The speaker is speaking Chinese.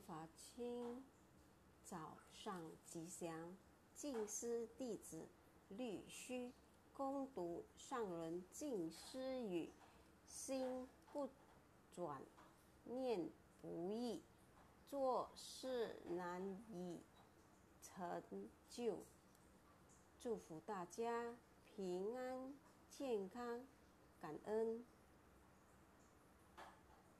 法亲，早上吉祥！敬师弟子律须攻读上人敬师语，心不转，念不易，做事难以成就。祝福大家平安健康，感恩。